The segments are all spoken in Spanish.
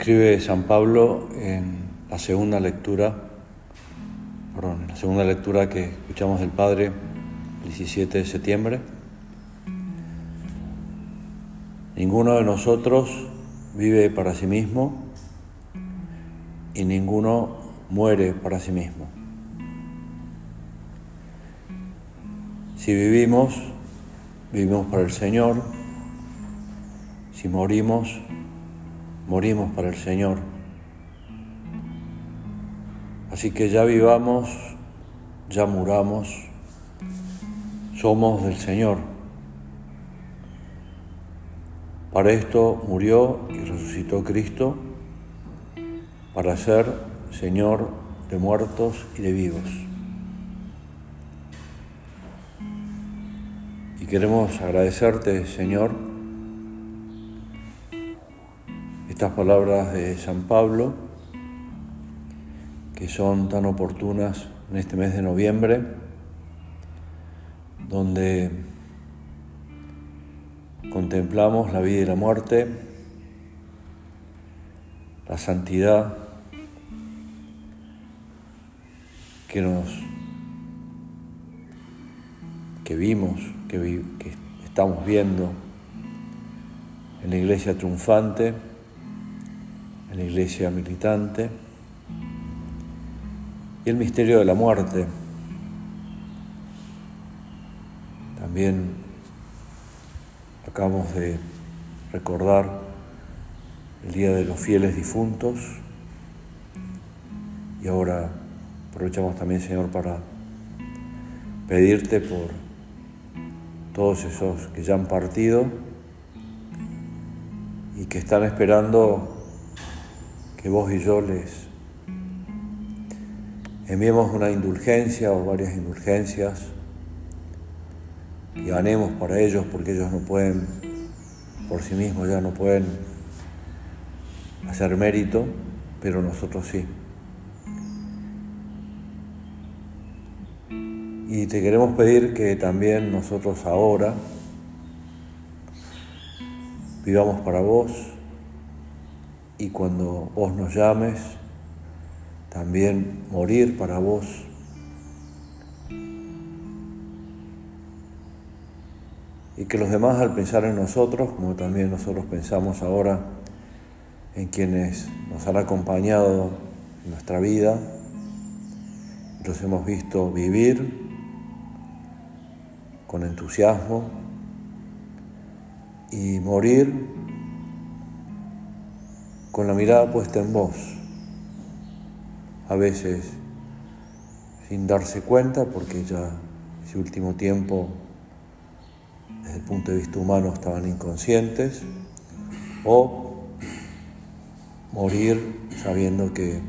Escribe San Pablo en la segunda lectura, perdón, la segunda lectura que escuchamos del Padre el 17 de septiembre. Ninguno de nosotros vive para sí mismo y ninguno muere para sí mismo. Si vivimos, vivimos para el Señor. Si morimos, morimos para el Señor. Así que ya vivamos, ya muramos, somos del Señor. Para esto murió y resucitó Cristo, para ser Señor de muertos y de vivos. Y queremos agradecerte, Señor, estas palabras de San Pablo, que son tan oportunas en este mes de noviembre, donde contemplamos la vida y la muerte, la santidad que nos que vimos, que, que estamos viendo en la iglesia triunfante en la iglesia militante, y el misterio de la muerte. También acabamos de recordar el Día de los Fieles Difuntos y ahora aprovechamos también, Señor, para pedirte por todos esos que ya han partido y que están esperando que vos y yo les enviemos una indulgencia o varias indulgencias y ganemos para ellos porque ellos no pueden, por sí mismos ya no pueden hacer mérito, pero nosotros sí. Y te queremos pedir que también nosotros ahora vivamos para vos, y cuando vos nos llames, también morir para vos. Y que los demás al pensar en nosotros, como también nosotros pensamos ahora en quienes nos han acompañado en nuestra vida, los hemos visto vivir con entusiasmo y morir con la mirada puesta en vos, a veces sin darse cuenta porque ya ese último tiempo, desde el punto de vista humano, estaban inconscientes, o morir sabiendo que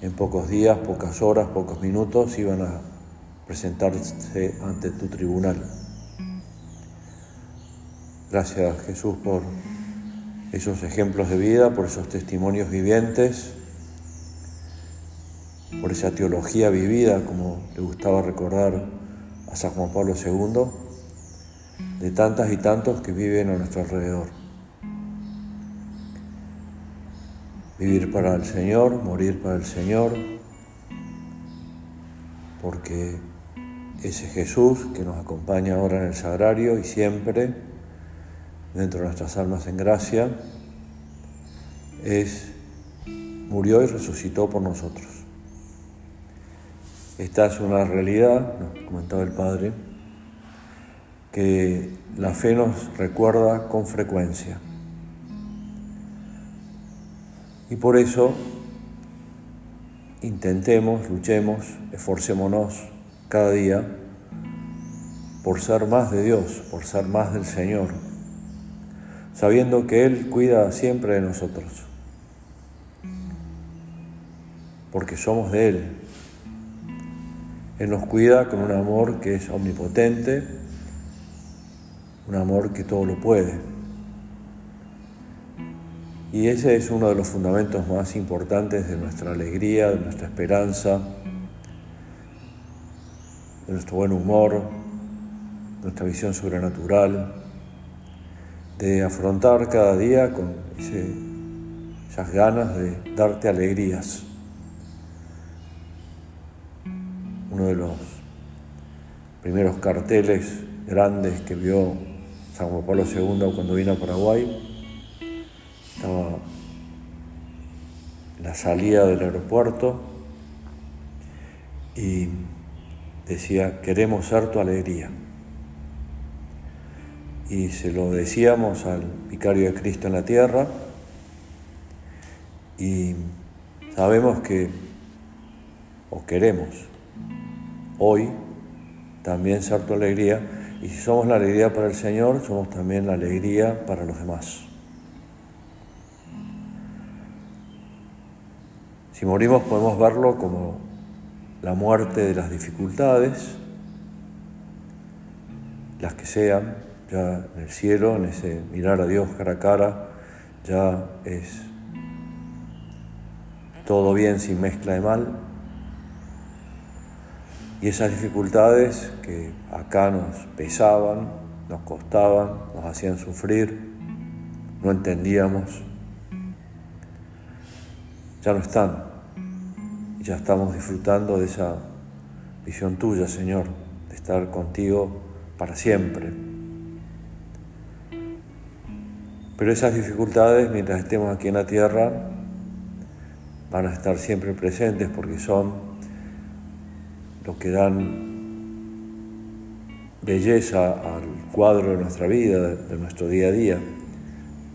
en pocos días, pocas horas, pocos minutos iban a presentarse ante tu tribunal. Gracias Jesús por esos ejemplos de vida, por esos testimonios vivientes, por esa teología vivida, como le gustaba recordar a San Juan Pablo II, de tantas y tantos que viven a nuestro alrededor. Vivir para el Señor, morir para el Señor, porque ese Jesús que nos acompaña ahora en el sagrario y siempre, dentro de nuestras almas en gracia, es, murió y resucitó por nosotros. Esta es una realidad, nos comentaba el Padre, que la fe nos recuerda con frecuencia. Y por eso intentemos, luchemos, esforcémonos cada día por ser más de Dios, por ser más del Señor, sabiendo que Él cuida siempre de nosotros, porque somos de Él. Él nos cuida con un amor que es omnipotente, un amor que todo lo puede. Y ese es uno de los fundamentos más importantes de nuestra alegría, de nuestra esperanza, de nuestro buen humor, nuestra visión sobrenatural de afrontar cada día con esas ganas de darte alegrías. Uno de los primeros carteles grandes que vio San Juan Pablo II cuando vino a Paraguay estaba en la salida del aeropuerto y decía, queremos ser tu alegría. Y se lo decíamos al vicario de Cristo en la tierra y sabemos que, o queremos, hoy también ser tu alegría, y si somos la alegría para el Señor, somos también la alegría para los demás. Si morimos podemos verlo como la muerte de las dificultades, las que sean, ya en el cielo, en ese mirar a Dios cara a cara, ya es todo bien sin mezcla de mal. Y esas dificultades que acá nos pesaban, nos costaban, nos hacían sufrir, no entendíamos, ya no están. Y ya estamos disfrutando de esa visión tuya, Señor, de estar contigo para siempre. Pero esas dificultades, mientras estemos aquí en la tierra, van a estar siempre presentes porque son lo que dan belleza al cuadro de nuestra vida, de nuestro día a día.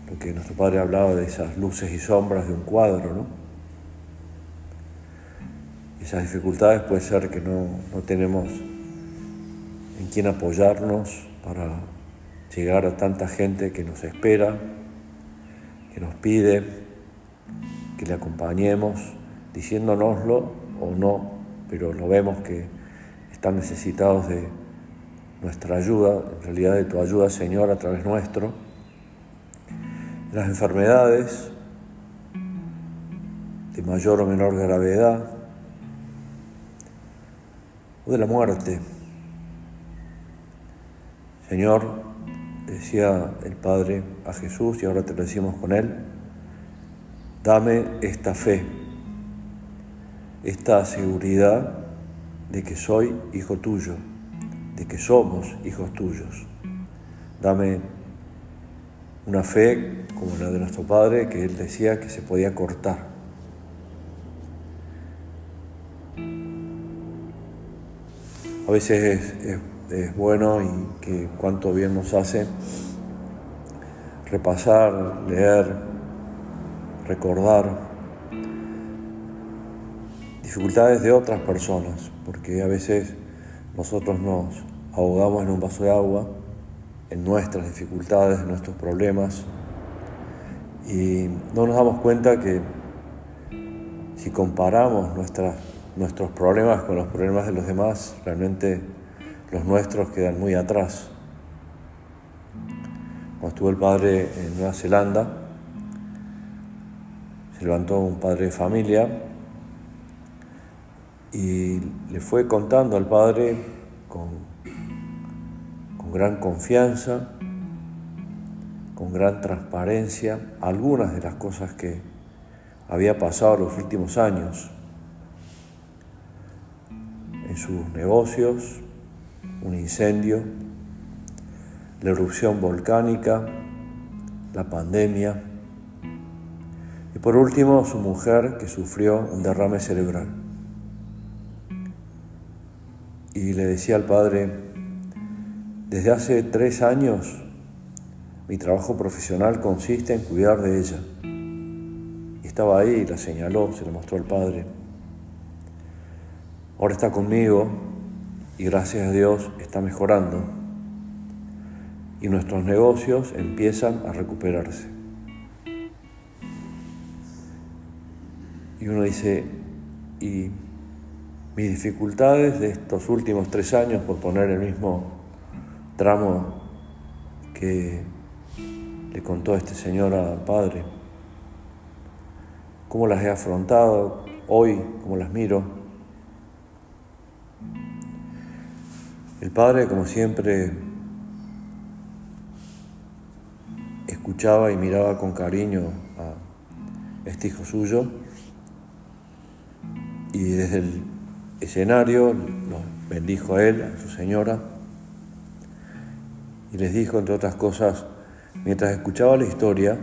Lo que nuestro Padre hablaba de esas luces y sombras de un cuadro, ¿no? esas dificultades puede ser que no, tenemos en quién apoyarnos para llegar a tanta gente que nos espera, que nos pide que le acompañemos, diciéndonoslo o no, pero lo vemos que están necesitados de nuestra ayuda, en realidad de tu ayuda, Señor, a través nuestro. Las enfermedades de mayor o menor gravedad, o de la muerte. Señor, decía el Padre a Jesús y ahora te lo decimos con Él, dame esta fe, esta seguridad de que soy hijo tuyo, de que somos hijos tuyos. Dame una fe como la de nuestro Padre, que Él decía que se podía cortar a veces es, bueno y que cuánto bien nos hace repasar, leer, recordar dificultades de otras personas, porque a veces nosotros nos ahogamos en un vaso de agua, en nuestras dificultades, en nuestros problemas, y no nos damos cuenta que si comparamos nuestras nuestros problemas con los problemas de los demás, realmente los nuestros quedan muy atrás. Cuando estuvo el padre en Nueva Zelanda, se levantó un padre de familia y le fue contando al padre con, con gran confianza, con gran transparencia, algunas de las cosas que había pasado los últimos años sus negocios, un incendio, la erupción volcánica, la pandemia y por último su mujer que sufrió un derrame cerebral. Y le decía al padre, desde hace tres años mi trabajo profesional consiste en cuidar de ella. Y estaba ahí, la señaló, se le mostró al padre. Ahora está conmigo y gracias a Dios está mejorando y nuestros negocios empiezan a recuperarse. Y uno dice, y mis dificultades de estos últimos tres años, por poner el mismo tramo que le contó este señor al padre, cómo las he afrontado hoy, cómo las miro, El padre, como siempre, escuchaba y miraba con cariño a este hijo suyo, y desde el escenario los bendijo a él, a su señora, y les dijo, entre otras cosas, mientras escuchaba la historia,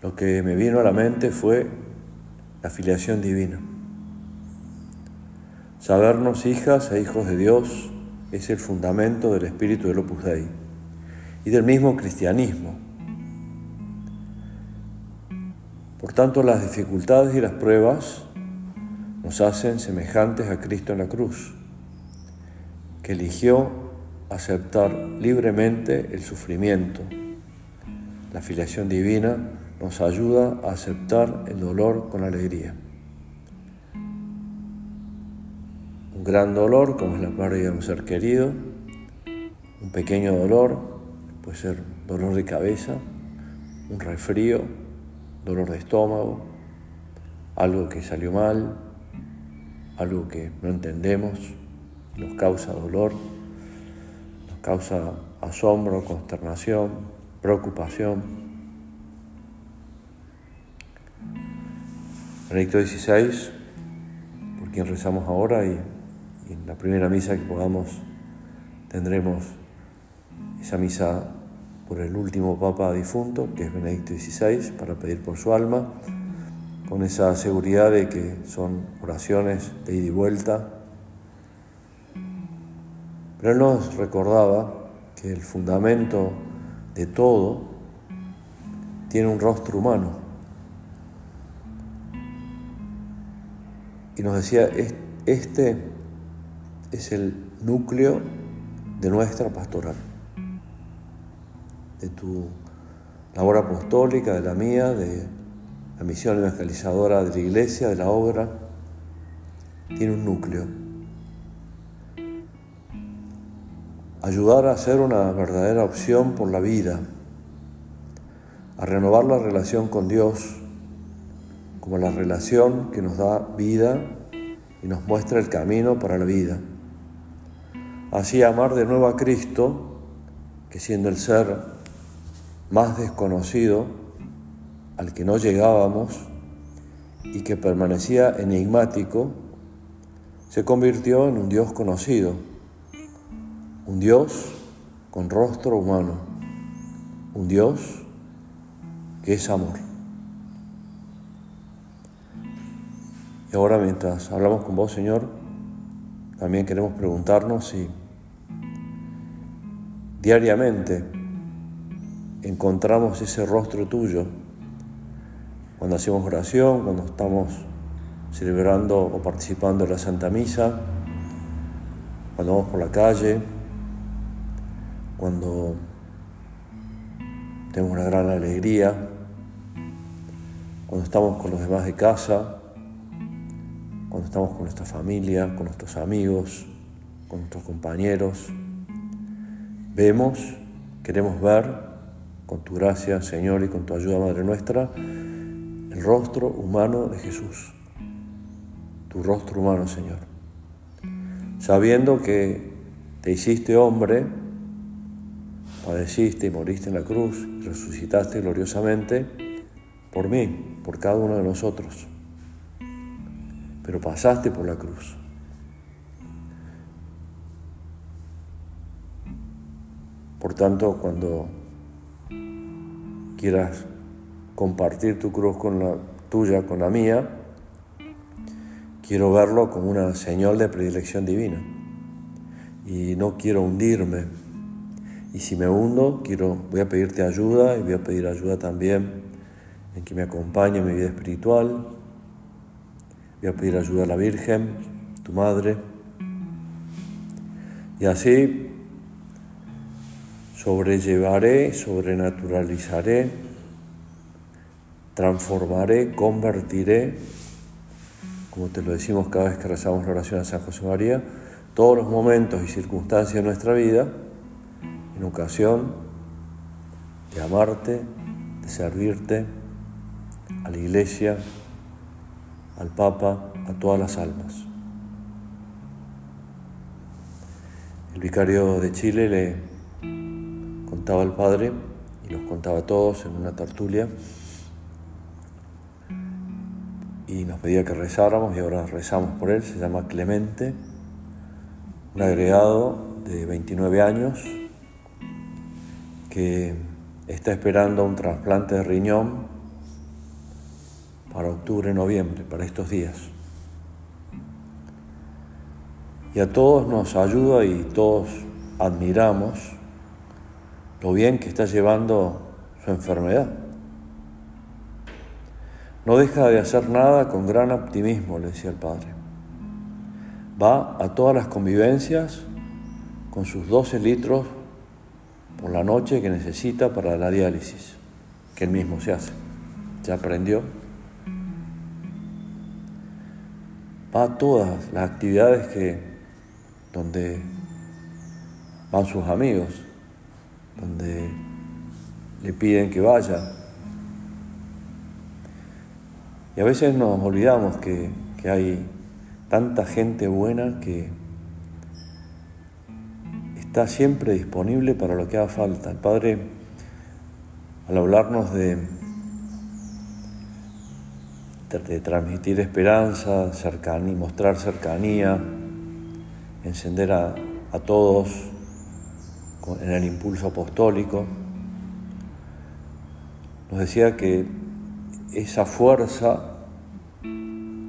lo que me vino a la mente fue la filiación divina. Sabernos hijas e hijos de Dios es el fundamento del espíritu del Opus Dei y del mismo cristianismo. Por tanto, las dificultades y las pruebas nos hacen semejantes a Cristo en la cruz, que eligió aceptar libremente el sufrimiento. La filiación divina nos ayuda a aceptar el dolor con alegría. Un gran dolor, como es la pérdida de un ser querido, un pequeño dolor, puede ser dolor de cabeza, un resfrío, dolor de estómago, algo que salió mal, algo que no entendemos, nos causa dolor, nos causa asombro, consternación, preocupación. Benedicto XVI, por quien rezamos ahora y, en la primera misa que podamos tendremos esa misa por el último Papa difunto, que es Benedicto XVI, para pedir por su alma con esa seguridad de que son oraciones de ida y vuelta. Pero él nos recordaba que el fundamento de todo tiene un rostro humano. Y nos decía, este es el núcleo de nuestra pastoral, de tu labor apostólica, de la mía, de la misión evangelizadora de la iglesia, de la obra, tiene un núcleo. Ayudar a hacer una verdadera opción por la vida, a renovar la relación con Dios como la relación que nos da vida y nos muestra el camino para la vida. Así amar de nuevo a Cristo, que siendo el ser más desconocido, al que no llegábamos y que permanecía enigmático, se convirtió en un Dios conocido, un Dios con rostro humano, un Dios que es amor. Y ahora mientras hablamos con vos, Señor, también queremos preguntarnos si diariamente encontramos ese rostro tuyo cuando hacemos oración, cuando estamos celebrando o participando en la Santa Misa, cuando vamos por la calle, cuando tenemos una gran alegría, cuando estamos con los demás de casa, cuando estamos con nuestra familia, con nuestros amigos, con nuestros compañeros. Vemos, queremos ver, con tu gracia, Señor, y con tu ayuda, Madre nuestra, el rostro humano de Jesús, tu rostro humano, Señor. Sabiendo que te hiciste hombre, padeciste y moriste en la cruz, resucitaste gloriosamente por mí, por cada uno de nosotros. Pero pasaste por la cruz. Por tanto, cuando quieras compartir tu cruz con la tuya, con la mía, quiero verlo como una señal de predilección divina. Y no quiero hundirme. Y si me hundo, quiero, voy a pedirte ayuda y voy a pedir ayuda también en que me acompañe en mi vida espiritual. Voy a pedir ayuda a la Virgen, tu madre. Y así sobrellevaré, sobrenaturalizaré transformaré, convertiré, como te lo decimos cada vez que rezamos la oración a San José María, todos los momentos y circunstancias de nuestra vida en ocasión de amarte, de servirte, a la iglesia, al Papa, a todas las almas. El vicario de Chile le contaba al Padre y nos contaba a todos en una tertulia y nos pedía que rezáramos y ahora rezamos por él. Se llama Clemente, un agregado de 29 años que está esperando un trasplante de riñón para octubre-noviembre, para estos días. Y a todos nos ayuda y todos admiramos lo bien que está llevando su enfermedad. No deja de hacer nada con gran optimismo, le decía el padre. Va a todas las convivencias con sus 12 litros por la noche que necesita para la diálisis, que él mismo se hace. Ya aprendió. Va a todas las actividades que donde van sus amigos, donde le piden que vaya. Y a veces nos olvidamos que, que hay tanta gente buena que está siempre disponible para lo que haga falta. El Padre, al hablarnos de, de, transmitir esperanza, cercanía, mostrar cercanía, encender a, a todos en el impulso apostólico, nos decía que esa fuerza,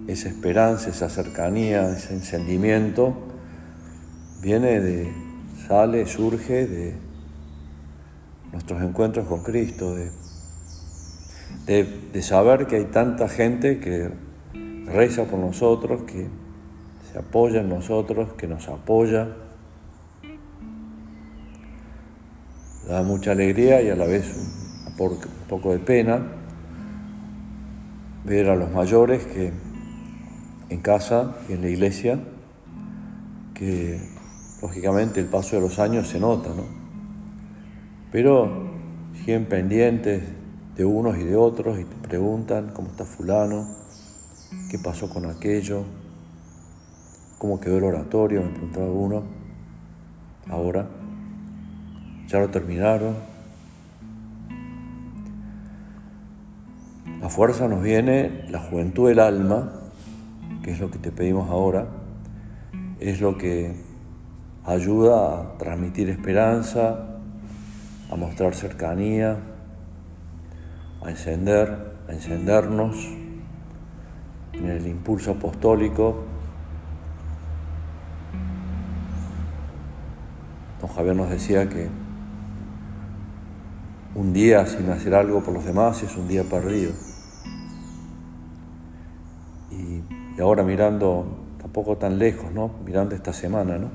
esa esperanza, esa cercanía, ese encendimiento, viene de, sale, surge de nuestros encuentros con Cristo, de, de, saber que hay tanta gente que reza por nosotros, que se apoya en nosotros, que nos apoya. Da mucha alegría y a la vez un poco de pena ver a los mayores que en casa y en la iglesia, que lógicamente el paso de los años se nota, ¿no? Pero siguen pendientes de unos y de otros y te preguntan cómo está fulano, qué pasó con aquello, cómo quedó el oratorio, me preguntaba uno, ahora, ya lo terminaron. La fuerza nos viene, la juventud del alma, que es lo que te pedimos ahora, es lo que ayuda a transmitir esperanza, a mostrar cercanía, a encender, a encendernos en el impulso apostólico. Don Javier nos decía que un día sin hacer algo por los demás es un día perdido. Y, ahora mirando, tampoco tan lejos, ¿no? Mirando esta semana, ¿no?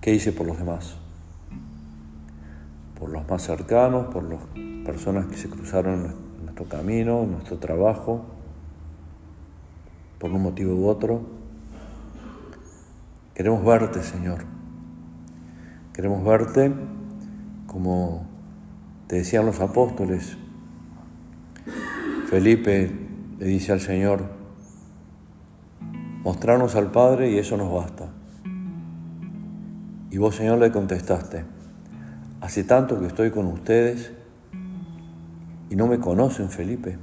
¿Qué hice por los demás? Por los más cercanos, por las personas que se cruzaron en nuestro camino, en nuestro trabajo, por un motivo u otro. Queremos verte, Señor. Queremos verte como te decían los apóstoles. Felipe le dice al Señor, mostrarnos al Padre y eso nos basta. Y vos, Señor, le contestaste, hace tanto que estoy con ustedes y no me conocen, Felipe.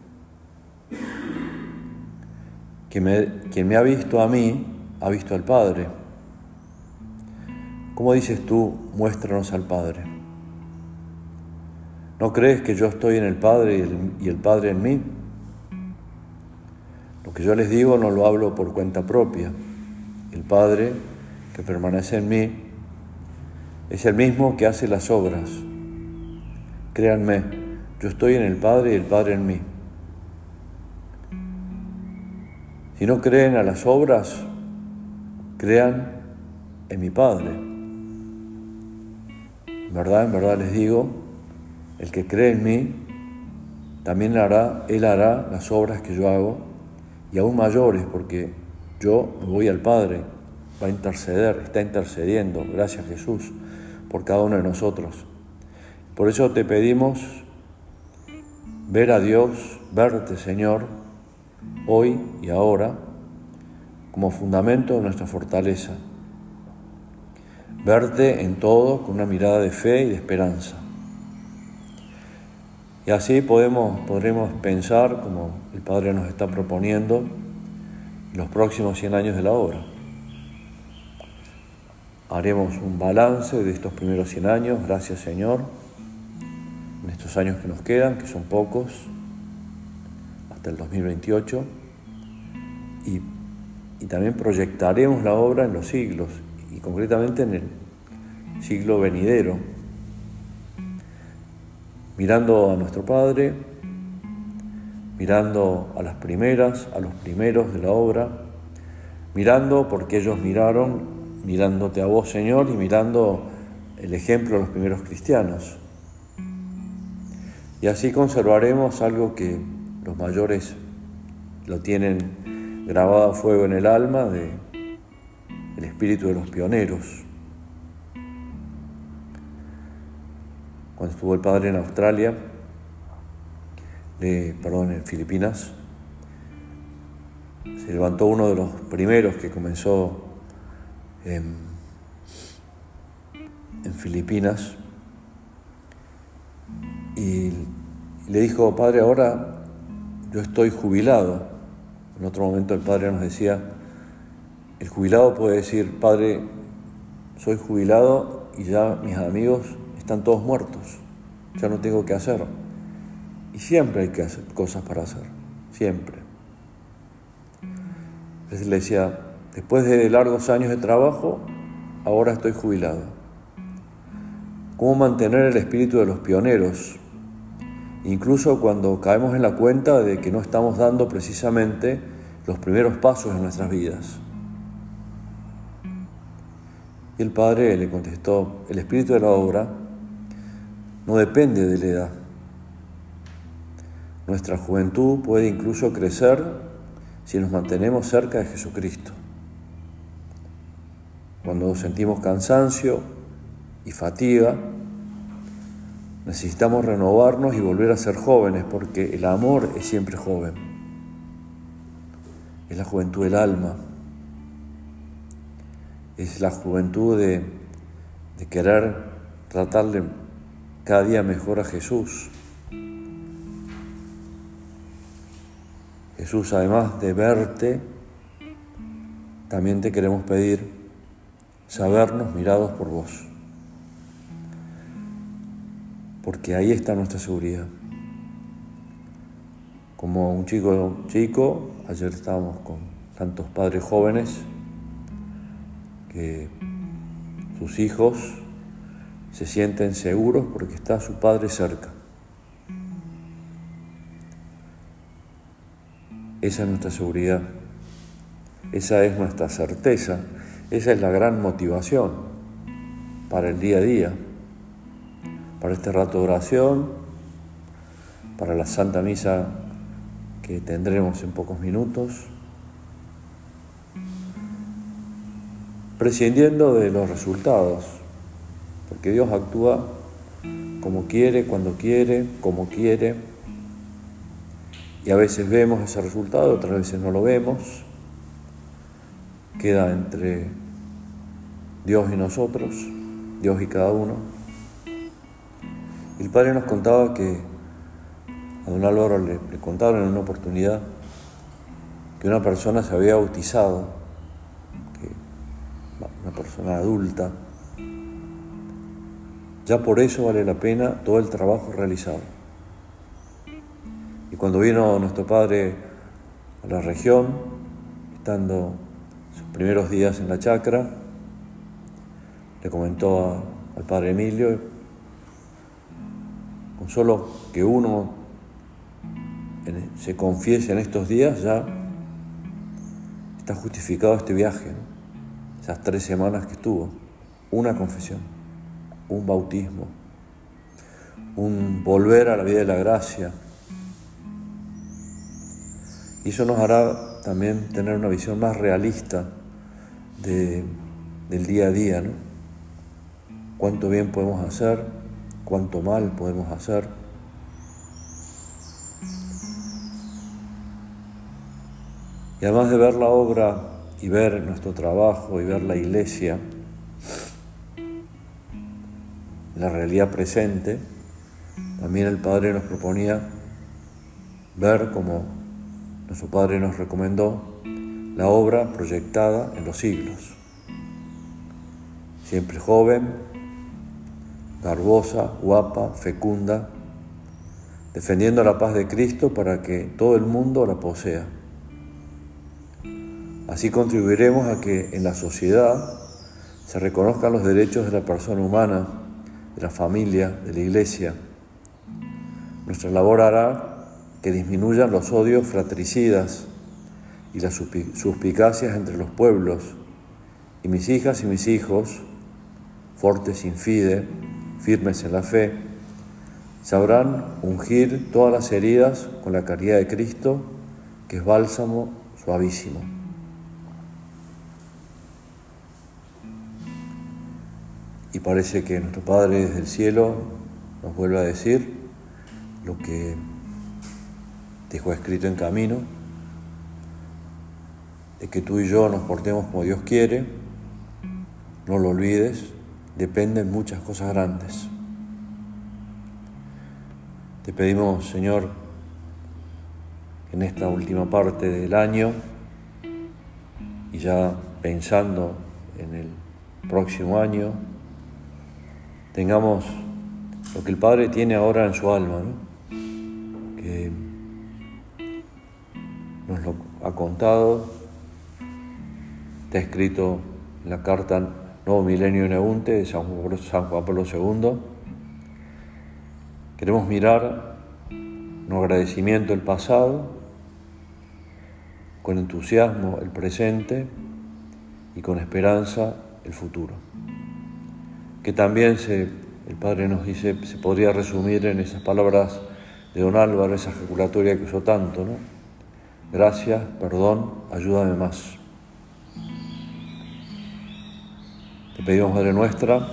Quien me, quien me ha visto a mí, ha visto al Padre. ¿Cómo dices tú, muéstranos al Padre? ¿No crees que yo estoy en el Padre y el, Padre en mí? Lo que yo les digo no lo hablo por cuenta propia. El Padre que permanece en mí es el mismo que hace las obras. Créanme, yo estoy en el Padre y el Padre en mí. Si no creen a las obras, crean en mi Padre. En verdad, en verdad les digo, el que cree en mí, también hará, Él hará las obras que yo hago y aún mayores, porque yo voy al Padre, va a interceder, está intercediendo, gracias Jesús, por cada uno de nosotros. Por eso te pedimos ver a Dios, verte Señor, hoy y ahora, como fundamento de nuestra fortaleza. Verte en todo con una mirada de fe y de esperanza Y así podemos, podremos pensar, como el Padre nos está proponiendo, los próximos 100 años de la obra. Haremos un balance de estos primeros 100 años, gracias Señor, en estos años que nos quedan, que son pocos, hasta el 2028, y, y también proyectaremos la obra en los siglos, y concretamente en el siglo venidero, mirando a nuestro Padre, mirando a las primeras, a los primeros de la obra, mirando porque ellos miraron, mirándote a vos Señor y mirando el ejemplo de los primeros cristianos. Y así conservaremos algo que los mayores lo tienen grabado a fuego en el alma de el espíritu de los pioneros. Cuando estuvo el padre en Australia, perdón, en Filipinas, se levantó uno de los primeros que comenzó en, Filipinas y le dijo, padre, ahora yo estoy jubilado. En otro momento el padre nos decía, el jubilado puede decir, padre, soy jubilado y ya mis amigos están todos muertos, ya no tengo que hacer. Y siempre hay que hacer cosas para hacer, siempre. Entonces le decía, después de largos años de trabajo, ahora estoy jubilado. ¿Cómo mantener el espíritu de los pioneros? Incluso cuando caemos en la cuenta de que no estamos dando precisamente los primeros pasos en nuestras vidas. Y el padre le contestó, el espíritu de la obra no depende de la edad. Nuestra juventud puede incluso crecer si nos mantenemos cerca de Jesucristo. Cuando sentimos cansancio y fatiga, necesitamos renovarnos y volver a ser jóvenes porque el amor es siempre joven. Es la juventud del alma. Es la juventud de, de querer tratar de cada día mejor a Jesús. Jesús, además de verte, también te queremos pedir sabernos mirados por vos. Porque ahí está nuestra seguridad. Como un chico chico, ayer estábamos con tantos padres jóvenes que sus hijos se sienten seguros porque está su Padre cerca. Esa es nuestra seguridad, esa es nuestra certeza, esa es la gran motivación para el día a día, para este rato de oración, para la Santa Misa que tendremos en pocos minutos, prescindiendo de los resultados porque Dios actúa como quiere, cuando quiere, como quiere, y a veces vemos ese resultado, otras veces no lo vemos, queda entre Dios y nosotros, Dios y cada uno. El Padre nos contaba que a don Álvaro le, le contaron en una oportunidad que una persona se había bautizado, que una persona adulta, ya por eso vale la pena todo el trabajo realizado. Y cuando vino nuestro padre a la región, estando sus primeros días en la chacra, le comentó al padre Emilio, con solo que uno se confiese en estos días, ya está justificado este viaje, esas tres semanas que estuvo, una confesión un bautismo, un volver a la vida de la gracia. Y eso nos hará también tener una visión más realista del día a día, ¿no? Cuánto bien podemos hacer, cuánto mal podemos hacer. Y además de ver la obra y ver nuestro trabajo y ver la iglesia, la realidad presente, también el Padre nos proponía ver como nuestro Padre nos recomendó la obra proyectada en los siglos. Siempre joven, garbosa, guapa, fecunda, defendiendo la paz de Cristo para que todo el mundo la posea. Así contribuiremos a que en la sociedad se reconozcan los derechos de la persona humana, de la familia, de la iglesia. Nuestra labor hará que disminuyan los odios fratricidas y las suspicacias entre los pueblos, y mis hijas y mis hijos, fortes sin fide, firmes en la fe, sabrán ungir todas las heridas con la caridad de Cristo, que es bálsamo suavísimo. Y parece que nuestro Padre desde el cielo nos vuelve a decir lo que dejó escrito en camino, de que tú y yo nos portemos como Dios quiere, no lo olvides, dependen muchas cosas grandes. Te pedimos, Señor, en esta última parte del año y ya pensando en el próximo año, tengamos lo que el Padre tiene ahora en su alma, que nos lo ha contado, está escrito en la carta Nuevo Milenio Neunte de San Juan Pablo II. Queremos mirar con agradecimiento el pasado, con entusiasmo el presente y con esperanza el futuro que también el Padre nos dice, se podría resumir en esas palabras de don Álvaro, esa ejaculatoria que usó tanto, ¿no? Gracias, perdón, ayúdame más. Te pedimos, Madre nuestra,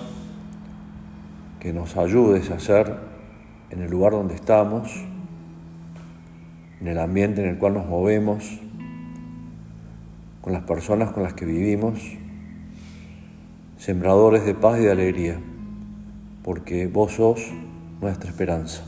que nos ayudes a ser en el lugar donde estamos, en el ambiente en el cual nos movemos, con las personas con las que vivimos, sembradores de paz y de alegría, porque vos sos nuestra esperanza.